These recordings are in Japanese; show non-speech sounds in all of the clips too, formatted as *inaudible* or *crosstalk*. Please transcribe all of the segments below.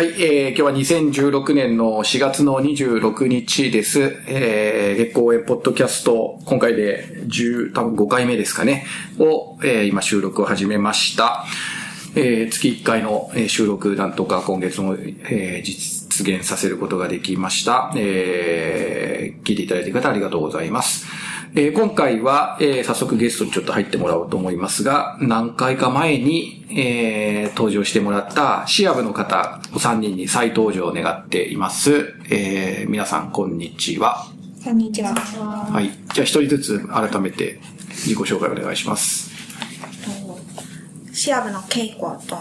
はい、えー、今日は2016年の4月の26日です。えー、月光園ポッドキャスト、今回で10、多分5回目ですかね、を、えー、今収録を始めました。えー、月1回の収録なんとか今月も、えー、実現させることができました。えー、聞いていただいている方ありがとうございます。えー、今回は、えー、早速ゲストにちょっと入ってもらおうと思いますが、何回か前に、えー、登場してもらったシアブの方、お3人に再登場を願っています。えー、皆さん、こんにちは。こんにちは。はい。じゃあ、一人ずつ改めて自己紹介お願いします。シアブのケイコと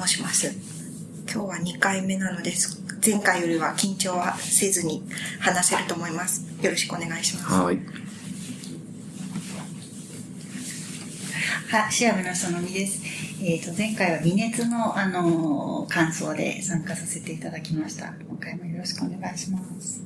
申します。今日は2回目なのです。前回よりは緊張はせずに話せると思います。よろしくお願いします。はい。は、シアムのそのみです。えっ、ー、と、前回は微熱の、あのー、感想で参加させていただきました。今回もよろしくお願いします。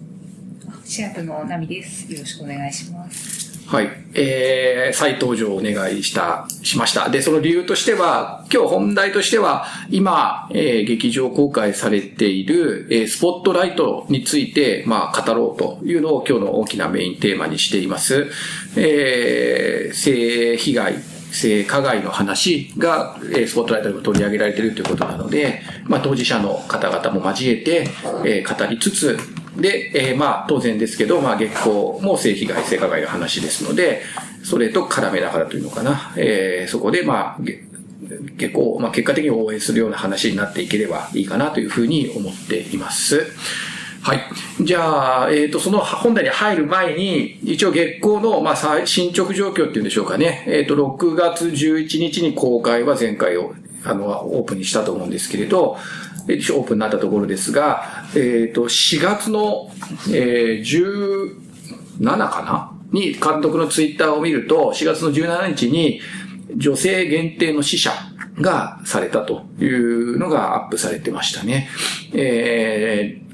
シアプのナミです。よろしくお願いします。はい。えー、再登場をお願いした、しました。で、その理由としては、今日本題としては、今、えー、劇場公開されている、えー、スポットライトについて、まあ、語ろうというのを今日の大きなメインテーマにしています。えー、性被害性加害の話が、えスポットライトでも取り上げられているということなので、まあ、当事者の方々も交えて、え語りつつ、で、え、まあ、当然ですけど、まあ、月光も性被害、性加害の話ですので、それと絡めながらというのかな、え、そこで、まあ、月光、まあ、結果的に応援するような話になっていければいいかなというふうに思っています。はい。じゃあ、えっ、ー、と、その本題に入る前に、一応月光の、まあ、進捗状況っていうんでしょうかね。えっ、ー、と、6月11日に公開は前回を、あの、オープンにしたと思うんですけれど、オープンになったところですが、えっ、ー、と、4月の、えー、17かなに監督のツイッターを見ると、4月の17日に女性限定の死者がされたというのがアップされてましたね。えー、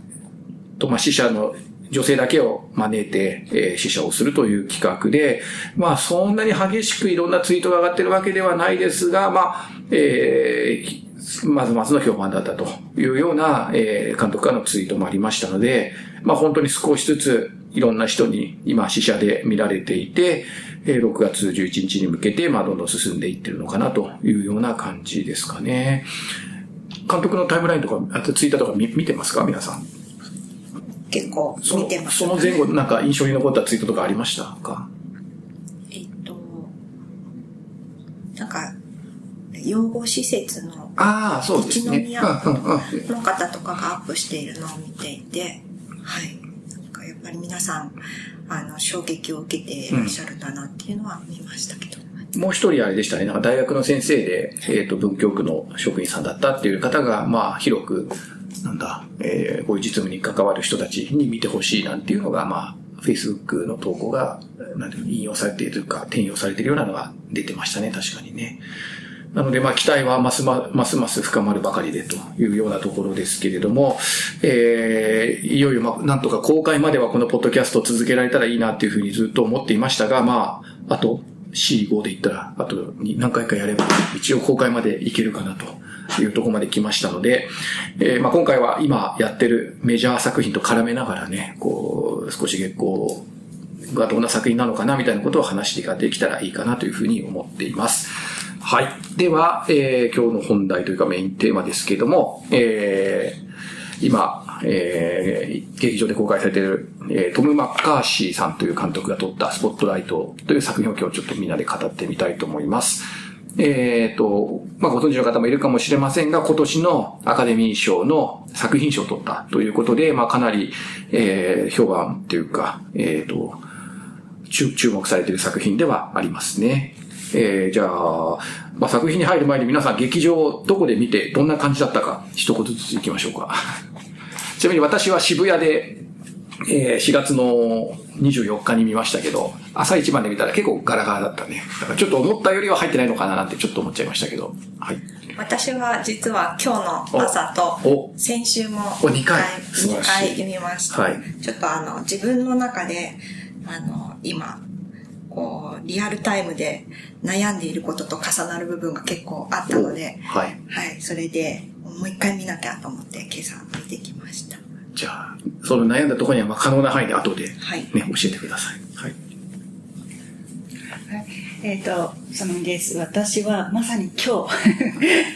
と、まあ、死者の女性だけを招いて、えー、死者をするという企画で、まあ、そんなに激しくいろんなツイートが上がってるわけではないですが、まあ、えー、まずまずの評判だったというような、えー、監督からのツイートもありましたので、まあ、本当に少しずついろんな人に今死者で見られていて、6月11日に向けて、まあ、どんどん進んでいってるのかなというような感じですかね。監督のタイムラインとか、あとツイッターとか見見てますか？皆さん。結構見てます、その前後、なんか印象に残ったツイートとかありましたか？えっと、なんか、養護施設の、ああ、そうですね。宮の方とかがアップしているのを見ていて、はい。なんかやっぱり皆さん、あの、衝撃を受けていらっしゃるんだなっていうのは見ましたけど。うん、もう一人あれでしたね。なんか大学の先生で、えっ、ー、と、文京区の職員さんだったっていう方が、まあ、広くなんだ、えー、こういう実務に関わる人たちに見てほしいなんていうのが、まあ、Facebook の投稿が、なんていうの、引用されているというか、転用されているようなのが出てましたね、確かにね。なので、まあ、期待はますま、ますます深まるばかりでというようなところですけれども、えー、いよいよ、まあ、なんとか公開まではこのポッドキャストを続けられたらいいなっていうふうにずっと思っていましたが、まあ、あと C5 で言ったら、あと何回かやれば、一応公開までいけるかなと。いうとこまで来ましたので、えー、まあ今回は今やってるメジャー作品と絡めながらね、こう、少し月光がどんな作品なのかなみたいなことを話してできたらいいかなというふうに思っています。はい。では、えー、今日の本題というかメインテーマですけども、えー、今、えー、劇場で公開されている、えー、トム・マッカーシーさんという監督が撮ったスポットライトという作品を今日ちょっとみんなで語ってみたいと思います。えっ、と、まあ、ご存知の方もいるかもしれませんが、今年のアカデミー賞の作品賞を取ったということで、まあ、かなり、えー、評判というか、えっ、ー、と、注目されている作品ではありますね。えー、じゃあ、まあ、作品に入る前に皆さん劇場をどこで見てどんな感じだったか一言ずつ行きましょうか。*laughs* ちなみに私は渋谷でえー、4月の24日に見ましたけど、朝一番で見たら結構ガラガラだったね。だからちょっと思ったよりは入ってないのかななんてちょっと思っちゃいましたけど。はい。私は実は今日の朝と、先週も2回、2回読みました。はい。ちょっとあの、自分の中で、あの、今、こう、リアルタイムで悩んでいることと重なる部分が結構あったので、はい。はい。それで、もう一回見なきゃと思って今朝見てきました。じゃあ、その悩んだところにはまあ可能な範囲で後でね、はい教えてください。えっ、と、そのです。私はまさに今日、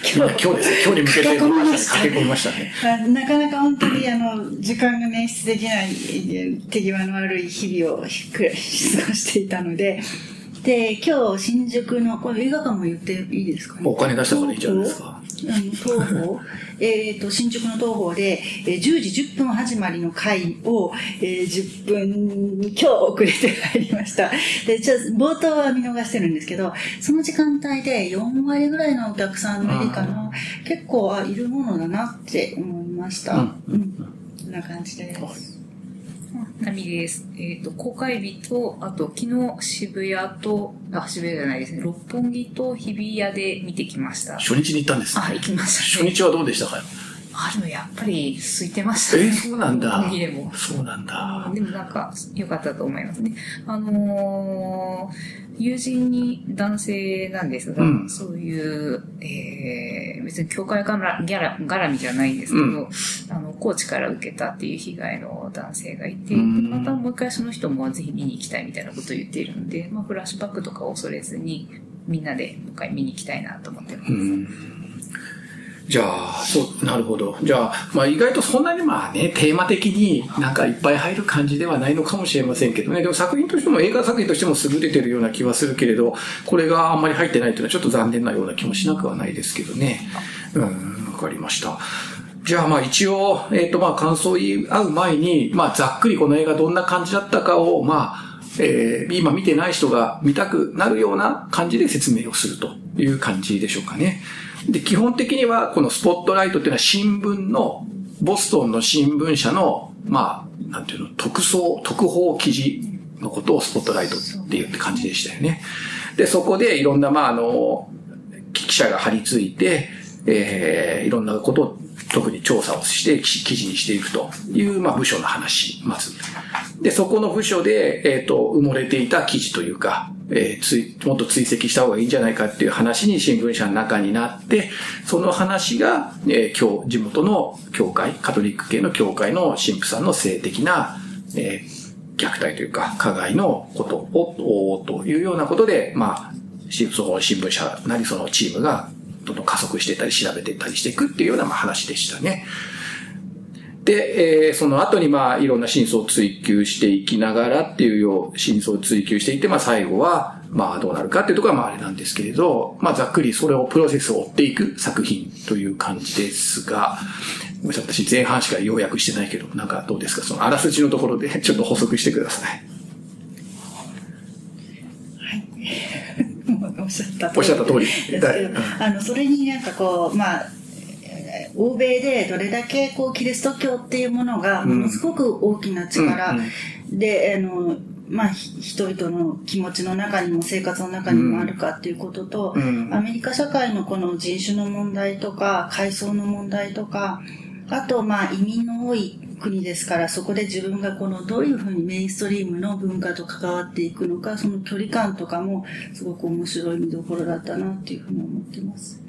*laughs* 今日今日ですね。今日に向けて駆け込みました駆け込みましたね。あなかなか本当にあの時間が捻出できないえ手際の悪い日々を過ごしていたので、で、今日新宿の、これ映画館も言っていいですかね？お金出したからいいじゃないですか。あの東宝。えっと新宿の東宝で、えー10時10分始まりの回を、えー10分今日遅れて入りました。でちょ冒頭は見逃してるんですけどその時間帯で4割ぐらいのお客さんの入りかな。結構あいるものだなって思いました。うん。うん、こんな感じですナミです。えっ、と、公開日と、あと、昨日渋谷と、あ、渋谷じゃないですね、六本木と日比谷で見てきました。初日に行ったんですね。あ、行きました、ね。初日はどうでしたか？あ、でもやっぱり空いてましたえね。そうなんだ六本木でも。そうなんだ。でもなんか良かったと思いますね。あのー友人に男性なんですが、うん。そういう、えー、別に教会からギャラ絡みじゃないんですけど、うん。あの、コーチから受けたっていう被害の男性がいて、うん。またもう一回その人もぜひ見に行きたいみたいなことを言っているので、まあ、フラッシュバックとかを恐れずに、みんなでもう一回見に行きたいなと思ってます。じゃあ、そう、なるほど。じゃあ、まあ意外とそんなにまあね、テーマ的になんかいっぱい入る感じではないのかもしれませんけどね。でも作品としても映画作品としても優れてるような気はするけれど、これがあんまり入ってないというのはちょっと残念なような気もしなくはないですけどね。うん、わかりました。じゃあまあ一応、えっ、とまあ感想を言い合う前に、まあざっくりこの映画どんな感じだったかを、まあ、えー今見てない人が見たくなるような感じで説明をするという感じでしょうかね。で、基本的にはこのスポットライトっていうのは新聞の、ボストンの新聞社の、まあ、なんていうの、特捜、特報記事のことをスポットライトっていうって感じでしたよね。で、そこでいろんな、まあ、あの、記者が張り付いて、えー、いろんなことを特に調査をして記記事にしていくという、まあ、部署の話、まず。で、そこの部署で、えっ、と、埋もれていた記事というか、えーつ、もっと追跡した方がいいんじゃないかっていう話に新聞社の中になって、その話が、えー今日、地元の教会、カトリック系の教会の神父さんの性的な、えー虐待というか、加害のことを、というようなことで、まあ、その新聞社なりそのチームが、どんどん加速していったり調べていったりしていくっていうようなまあ話でしたね。で、えーその後にまあいろんな真相を追求していきながらっていうよう、真相を追求していって、まあ最後は、まあどうなるかっていうところはまああれなんですけれど、まあざっくりそれをプロセスを追っていく作品という感じですが、ごめんなさい私前半しか要約してないけど、なんかどうですか？そのあらすじのところで *laughs* ちょっと補足してください。もう *laughs* おっしゃった通り。おっしゃった通り。ですけどあのそれになんかこうまあえー欧米でどれだけこうキリスト教っていうものがものすごく大きな力、うんであのまあ、ひ人々の気持ちの中にも生活の中にもあるかっていうことと、うんアメリカ社会のこの人種の問題とか階層の問題とかあとまあ移民の多い国ですからそこで自分がこのどういうふうにメインストリームの文化と関わっていくのかその距離感とかもすごく面白い見どころだったなっていうふうに思ってます。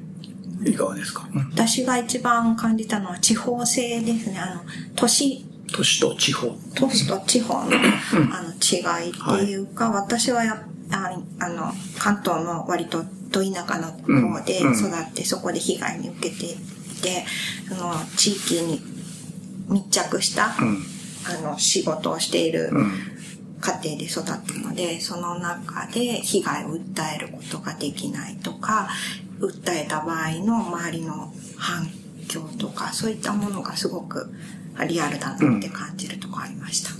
いかがですか？うん私が一番感じたのは地方性ですね。あの、都市、都市と地方。都市と地方のあの違いっていうか、私はやああの、関東の割とど田舎の方でうん育って、そこで被害に受けていて、その地域に密着した、うん。あの、仕事をしているうん。家庭で育ったので、その中で被害を訴えることができないとか、訴えた場合の周りの反響とか、そういったものがすごくリアルだなって感じるとこありました。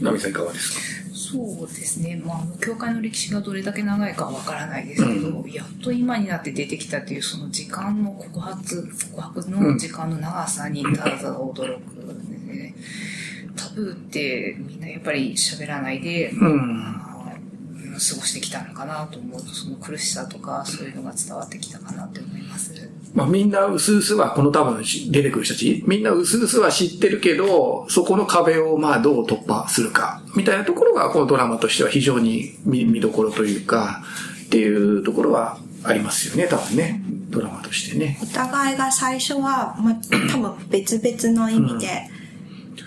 ナミさんいかがですか？そうですね。まあ、あの教会の歴史がどれだけ長いかはわからないですけど、やっと今になって出てきたというその時間の告発、告白の時間の長さにただただ驚くんですね。タブーってみんなやっぱり喋らないで、うんまあ過ごしてきたのかなと思うと、その苦しさとかそういうのが伝わってきたかなと思います。まあみんな薄々は、この多分出てくる人たち、みんな薄々は知ってるけど、そこの壁をまあどう突破するか、みたいなところがこのドラマとしては非常に見見どころというか、っていうところはありますよね、多分ね。ドラマとしてね。お互いが最初は、まあ、多分別々の意味で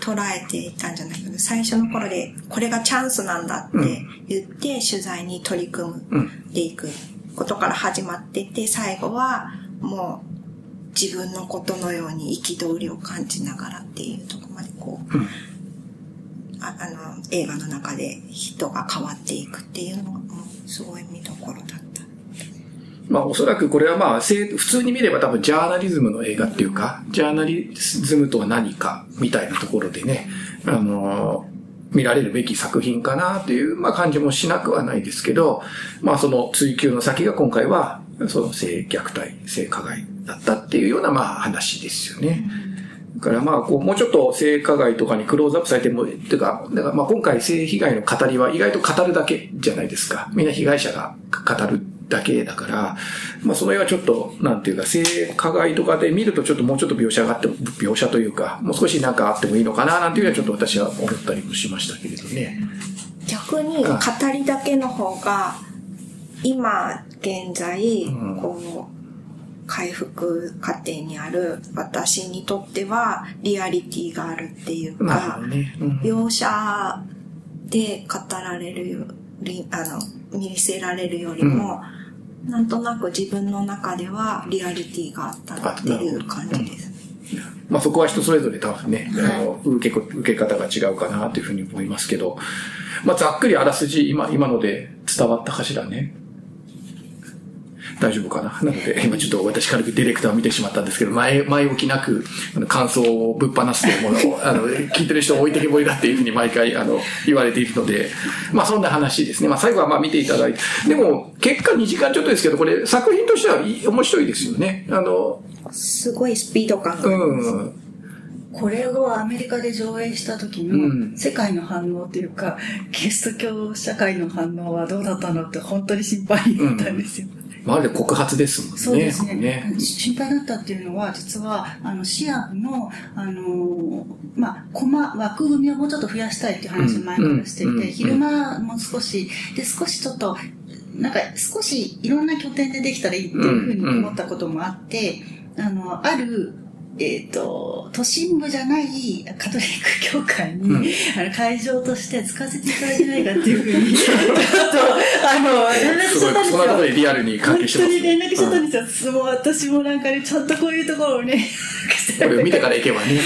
捉えていたんじゃないかな。最初の頃で、これがチャンスなんだって言って、取材に取り組んでいくことから始まってて、最後はもう自分のことのように憤りを感じながらっていうところまでこう、ああの、映画の中で人が変わっていくっていうのがもうすごい見どころだ。まあおそらくこれはまあ普通に見れば多分ジャーナリズムの映画っていうか、ジャーナリズムとは何かみたいなところでね、あのー見られるべき作品かなという、まあ、感じもしなくはないですけど、まあその追求の先が今回は、その性虐待、性加害だったっていうようなまあ話ですよね。だからまあ、こう、もうちょっと性加害とかにクローズアップされても、っていうか、だからまあ今回性被害の語りは意外と語るだけじゃないですか。みんな被害者が語るだけだから、まあその辺はちょっと、なんていうか、性加害とかで見るとちょっともうちょっと描写があっても、描写というか、もう少しなんかあってもいいのかな、なんていうのはちょっと私は思ったりもしましたけれどね。逆に語りだけの方が今現在んこう回復過程にある私にとってはリアリティがあるっていうかね。うん描写で語られるよりあの見せられるよりも、なんとなく自分の中ではリアリティがあったなっていう感じです。まあそこは人それぞれ多分ね、あの受けこ、受け方が違うかなというふうに思いますけど、まあざっくりあらすじ、今、今ので伝わったかしらね。大丈夫かな？*laughs* なので、今ちょっと私軽くディレクターを見てしまったんですけど、前、前置きなく、あの感想をぶっ放すというものを、*laughs* あの、聞いてる人を置いてけぼりだっていうふうに毎回、あの、言われているので、まあそんな話ですね。まあ最後はまあ見ていただいて、でも、結果2時間ちょっとですけど、これ作品としては面白いですよね。あの、すごいスピード感があります。うん。これをアメリカで上映した時うんの世界の反応というか、キリスト教社会の反応はどうだったのって本当に心配になったんですよ。まるで告発ですもんね。そうですね。ね。心配だったっていうのは、実は、あの、シアブの、あの、まあ、コマ、枠組みをもうちょっと増やしたいっていう話を前からしていて、うんうん。昼間も少し、で、少しちょっと、なんか少しいろんな拠点でできたらいいっていうふうに思ったこともあって、あの、ある、えっ、と、都心部じゃないカトリック教会に、うんあの会場として使わせていただけないかっていうふうに、ちょっと、あの、連絡しちゃったんですよ。そんなことでリアルに関本係してます、当に連絡しちゃったんですよ。もう私もなんかね、ちゃんとこういうところをね、これを見てから行けばね。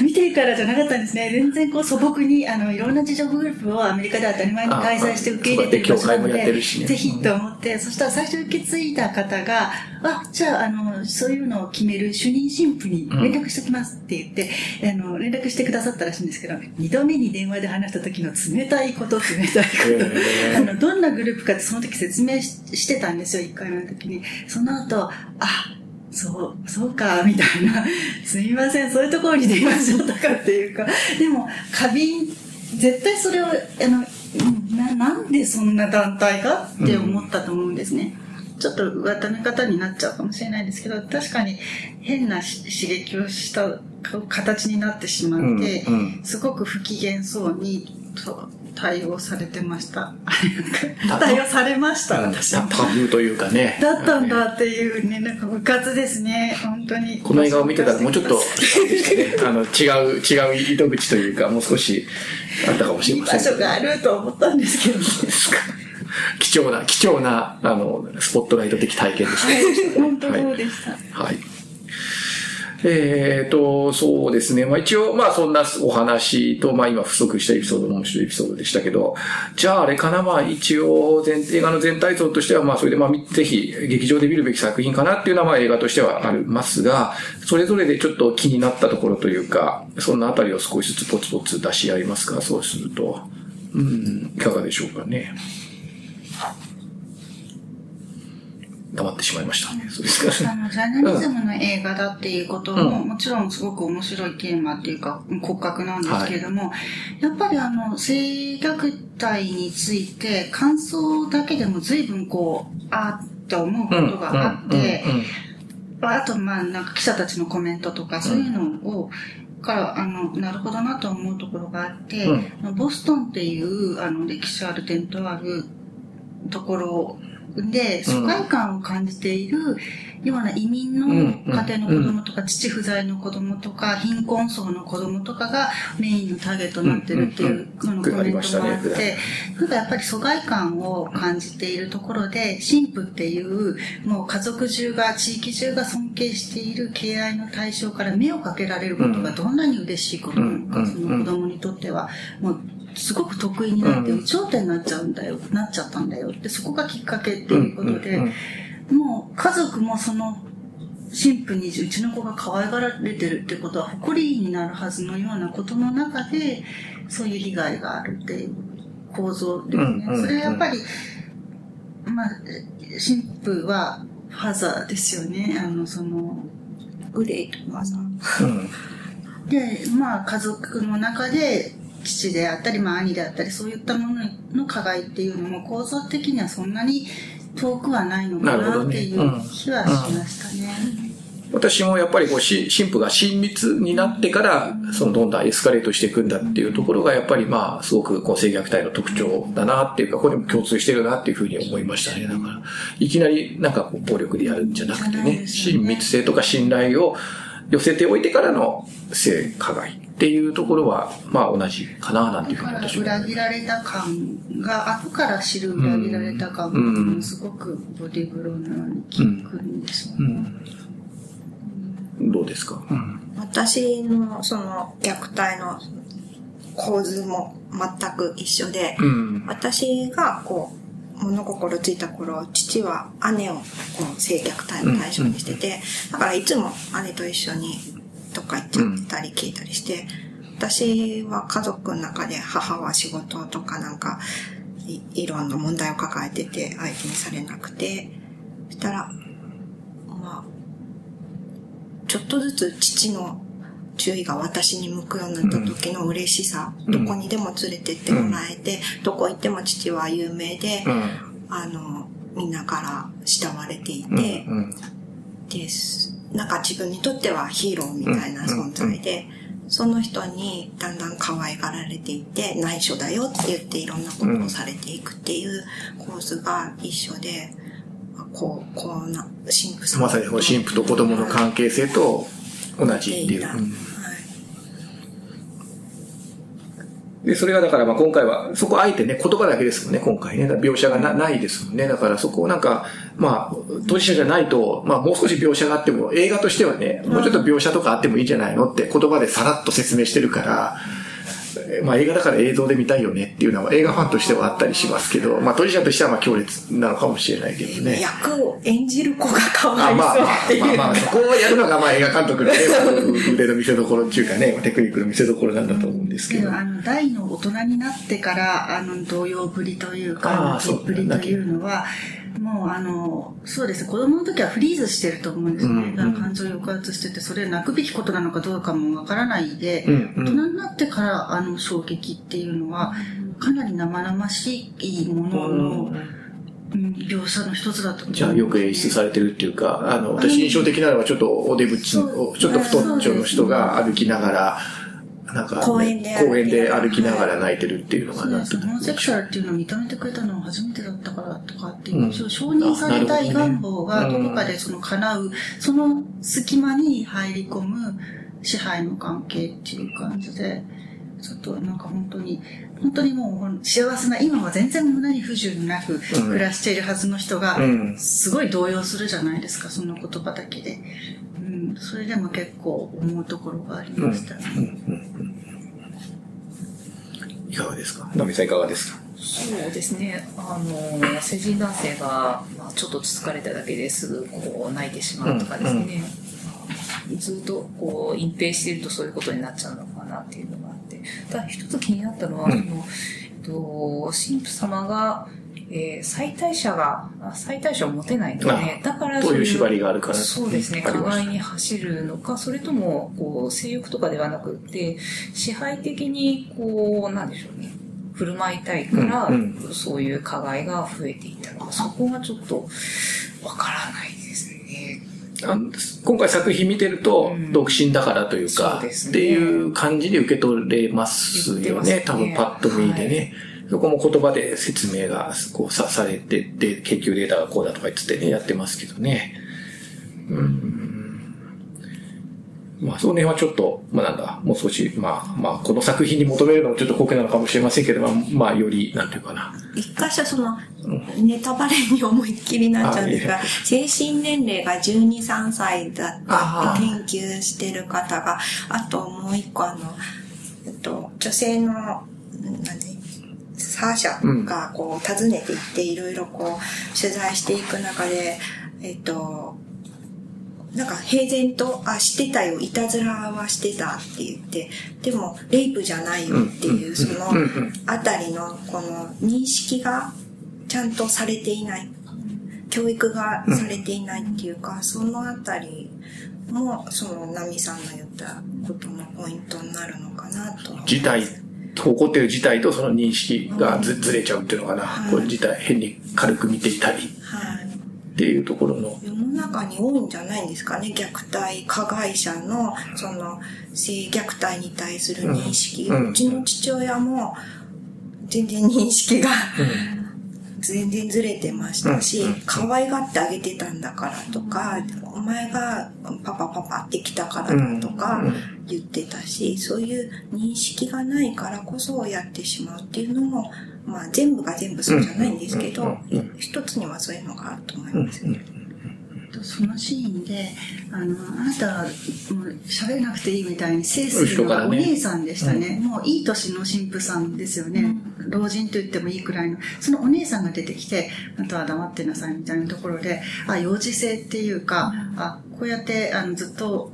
見てからじゃなかったんですね。全然こう素朴に、あの、いろんな自助グループをアメリカでは当たり前に開催して受け入れてる場所なのあそうだね教会もやってで、るしねぜひと思って、そしたら最初受け継いだ方が、あ、じゃあ、あの、そういうのを決める主任神父に連絡しておきますって言って、あの、連絡してくださったらしいんですけど、二度目に電話で話した時の冷たいこと、冷たいこと。*laughs* あの、どんなグループかってその時説明ししてたんですよ、一回目の時に。その後、あ、そう、そうか、みたいな。*laughs* すみません、そういうところに電話しちゃったかっていうか。でも、過敏、絶対それを、あの、うんな、なんでそんな団体がって思ったと思うんですね。ちょっと上ため方になっちゃうかもしれないですけど、確かに変なし刺激をした形になってしまって、うんうんすごく不機嫌そうにと対応されてました。た *laughs* 対応されました、タ私は。タブーというかね。だったんだっていうね、なんか部活ですね、本当に。この映画を見てたらもうちょっと、*laughs* あの、違う、違う糸口というか、もう少しあったかもしれません。場所があると思ったんですけどね。貴重な、貴重な、あの、スポットライト的体験でした。本当そうでした。はい。えーと、そうですね。まあ一応、まあそんなお話と、まあ今不足したエピソードの面白いエピソードでしたけど、じゃああれかな、まあ一応全、映画の全体像としては、まあそれでまあみぜひ劇場で見るべき作品かなっていうのはまあ映画としてはありますが、それぞれでちょっと気になったところというか、そんなあたりを少しずつポツポツ出し合いますか、そうすると。うん、いかがでしょうかね。黙ってしまいましたね。そうですか。あの、ジャーナリズムの映画だっていうことも、もちろんすごく面白いテーマっていうか、骨格なんですけれども、やっぱりあの、性虐待について感想だけでも随分こう、あーって思うことがあって、うんうんうんあと、まあ、なんか記者たちのコメントとか、そういうのを、から、あの、なるほどなと思うところがあって、ボストンっていう、あの、歴史ある伝統あるところで疎外感を感じているような移民の家庭の子供とか、父不在の子供とか、貧困層の子供とかがメインのターゲットになってるっていうこのコメントもあって、なんかやっぱり疎外感を感じているところで、神父っていう、もう家族中が、地域中が尊敬している敬愛の対象から目をかけられることがどんなに嬉しいことなのか、その子供にとっては、もうすごく得意になって、有頂天になっちゃうんだよ、なっちゃったんだよって、そこがきっかけっていうことで、もう家族もその神父にうちの子が可愛がられてるってことは誇りになるはずのようなことの中でそういう被害があるっていう構造ですね。それはやっぱり、まあ、神父はファザーですよね。あの、その、グレートファザー。で、まあ家族の中で父であったり、まあ兄であったり、そういったものの加害っていうのも構造的にはそんなに遠くはないのかなっていう気はしましたね。私もやっぱりこうし神父が親密になってから、そのどんどんエスカレートしていくんだっていうところが、やっぱりまあ、すごくこう性虐待の特徴だなっていうか、これも共通してるなっていうふうに思いましたね。だから、いきなりなんかこう暴力でやるんじゃなくてね親密性とか信頼を寄せておいてからの性加害っていうところは、まあ同じかななんていうふうに私は裏切られた感が後から知る裏切られた感がすごくボディーブローのように効くんです。よね。どうですか、うん私のその虐待の構図も全く一緒で、うん。私がこう物心ついた頃父は姉をこう性虐待の対象にしてて、だからいつも姉と一緒にどっか行っちゃってたり聞いたりして、私は家族の中で母は仕事とかなんかいいろんな問題を抱えてて相手にされなくてそしたらまあちょっとずつ父の注意が私に向くようになった時の嬉しさ、うん。どこにでも連れてってもらえて、どこ行っても父は有名で、うん。あの、みんなから慕われていうんて、うん。です。なんか自分にとってはヒーローみたいな存在で、その人にだんだん可愛がられていって、内緒だよって言っていろんなことをされていくっていう構図が一緒で、あこう、こうな、神父さんまさに神父と子供の関係性と同じっていう。で、それがだからまあ今回は、そこあえてね、言葉だけですもんね、今回ね。描写がなないですもんね。だからそこをなんか、まあ、当事者じゃないと、まあもう少し描写があっても、映画としてはね、もうちょっと描写とかあってもいいんじゃないのって言葉でさらっと説明してるから、えまあ映画だから映像で見たいよねっていうのは映画ファンとしてはあったりしますけど、まあ当事者としてはまあ強烈なのかもしれないけどね。役を演じる子がかわいあまあまあそうっていう。まあまあ、そこをやるのがまあ映画監督のね、腕の見せ所っていうかね、テクニックの見せ所なんだと思うんですけど。あの、大の大人になってから、あの、動揺ぶりというあか、あそうぶりというのは、もう、あの、そうです。ね、子供の時はフリーズしてると思うんですね。うん。感情抑圧してて、それ泣くべきことなのかどうかもわからないで、うん。うん。大人になってから、あの、衝撃っていうのは、かなり生々しいものの、うん、描写の一つだと思うんです。じゃあよく演出されてるっていうか、あの、私印象的なのはちょっとおデブチの、ちょっと太っちょの人が歩きながら、なんか、公園で公園で歩きながら泣いてるっていうのがなんとそうです。ホモセクシュアルっていうのを認めてくれたのは初めてだったからとかっていう、うん。承認されたい願望がどこかでその叶う、その隙間に入り込む支配の関係っていう感じで、ちょっとなんか本当に、本当にもう幸せな、今は全然胸に不自由なく暮らしているはずの人がうん、すごい動揺するじゃないですか、その言葉だけで。うん、それでも結構思うところがありましたね。いかがですか？ナミさんいかがですか？そうですね。あの、成人男性が、まあ、ちょっとつつかれただけですぐ、こう、泣いてしまうとかですね。ずっと、こう、隠蔽しているとそういうことになっちゃうのかなっていうのがあって。ただ、一つ気になったのは、うんその、えっと、神父様が、えー、再退者が、あ再退者を持てないので、だからそういう縛りがあるからそうですね、加害に走るのか、それとも、こう、性欲とかではなくて、支配的に、こう、なんでしょうね、振る舞いたいから、うんそういう加害が増えていったのか、そこがちょっと、わからないですね。あの今回作品見てると、うん独身だからというか、そうですねっていう感じで受け取れますよね。ね多分パッと見でね。そこも言葉で説明がこうさされてて、研究データがこうだとか言ってね、やってますけどね。うん。まあ、その辺はちょっと、まあなんだ、もう少し、まあ、まあ、この作品に求めるのもちょっと酷なのかもしれませんけど、まあ、まあ、より、なんていうかな。一箇所その、ネタバレに思いっきりなっちゃうんですが精神年齢が12、3歳だった研究してる方が、あともう一個あの、えっと、女性の、何サーシャがこう訪ねていっていろいろこう取材していく中で、えっと、なんか平然と、あ、してたよ、いたずらはしてたって言って、でも、レイプじゃないよっていう、そのあたりの、この認識がちゃんとされていない。教育がされていないっていうか、そのあたりも、その、ナミさんの言ったことのポイントになるのかなと思います。事態、起こってる事態とその認識がずずれちゃうっていうのかな。はいこれ事態変に軽く見ていたりはい。っていうところの。世の中に多いんじゃないんですかね虐待加害者のその性虐待に対する認識、ううんちの父親も全然認識が、全然ずれてましたし、うん可愛がってあげてたんだからとか、お前がパパパパって来たからだとか言ってたし、そういう認識がないからこそやってしまうっていうのも、まあ全部が全部そうじゃないんですけど、一つにはそういうのがあると思いますね。そのシーンで、あの、あなたはもう喋らなくていいみたいに制するのがお姉さんでしたね。もういい年の神父さんですよね。老人と言ってもいいくらいの。そのお姉さんが出てきて、あとは黙ってなさいみたいなところで、あ、幼児性っていうか、あ、こうやってあのずっと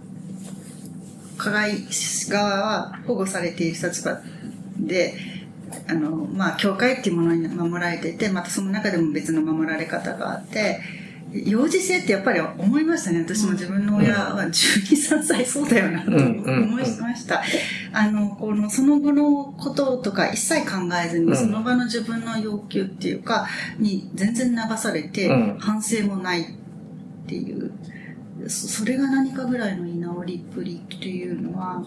加害側は保護されている立場で、あの、まあ、教会っていうものに守られていて、またその中でも別の守られ方があって、幼児性ってやっぱり思いましたね。私も自分の親は12、3歳そうだよなと思いました。あの、この、その後のこととか一切考えずに、その場の自分の要求っていうか、に全然流されてうん、反省もないっていう、そそれが何かぐらいの居直りっぷりっていうのは、うん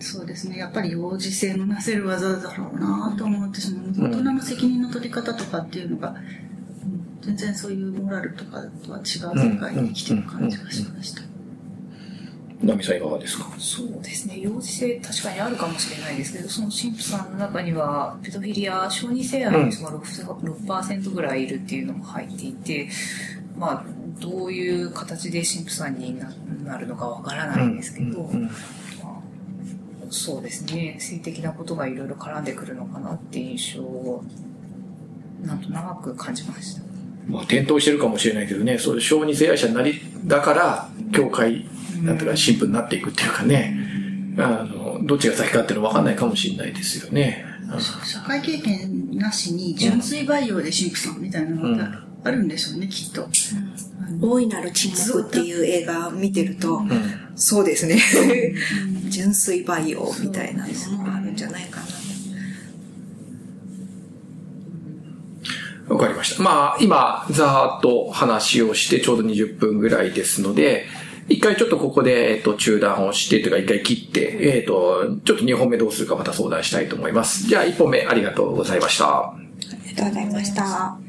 そうですね。やっぱり幼児性のなせる技だろうなと思ってしまう。大人の責任の取り方とかっていうのが、うん全然そういうモラルとかとは違う世界に生きてる感じがしました。ナミさんいかがですか？そうですね、幼児性確かにあるかもしれないですけど、その神父さんの中には、ペドフィリア、小児性愛の人が 6%, 6ぐらいいるっていうのも入っていて、まあ、どういう形で神父さんにななるのかわからないんですけど、そうですね、性的なことがいろいろ絡んでくるのかなっていう印象を、なんとなく感じました。まあ、転倒してるかもしれないけどね、そういう小児性愛者になり、だから、教会、なんていうか、神父になっていくっていうかね、あの、どっちが先かっていうのは分かんないかもしれないですよね。社会経験なしに純粋培養で神父さんみたいなのがあるんでしょうね、きっと。大いなる沈黙っていう映画見てると、うんそうですね。*laughs* 純粋培養みたいなのもあるんじゃないかな。わかりました。まあ、今、ざーっと話をして、ちょうど20分ぐらいですので、一回ちょっとここで、えっと、中断をして、というか一回切って、えっと、ちょっと2本目どうするかまた相談したいと思います。じゃあ1本目ありがとうございました。ありがとうございました。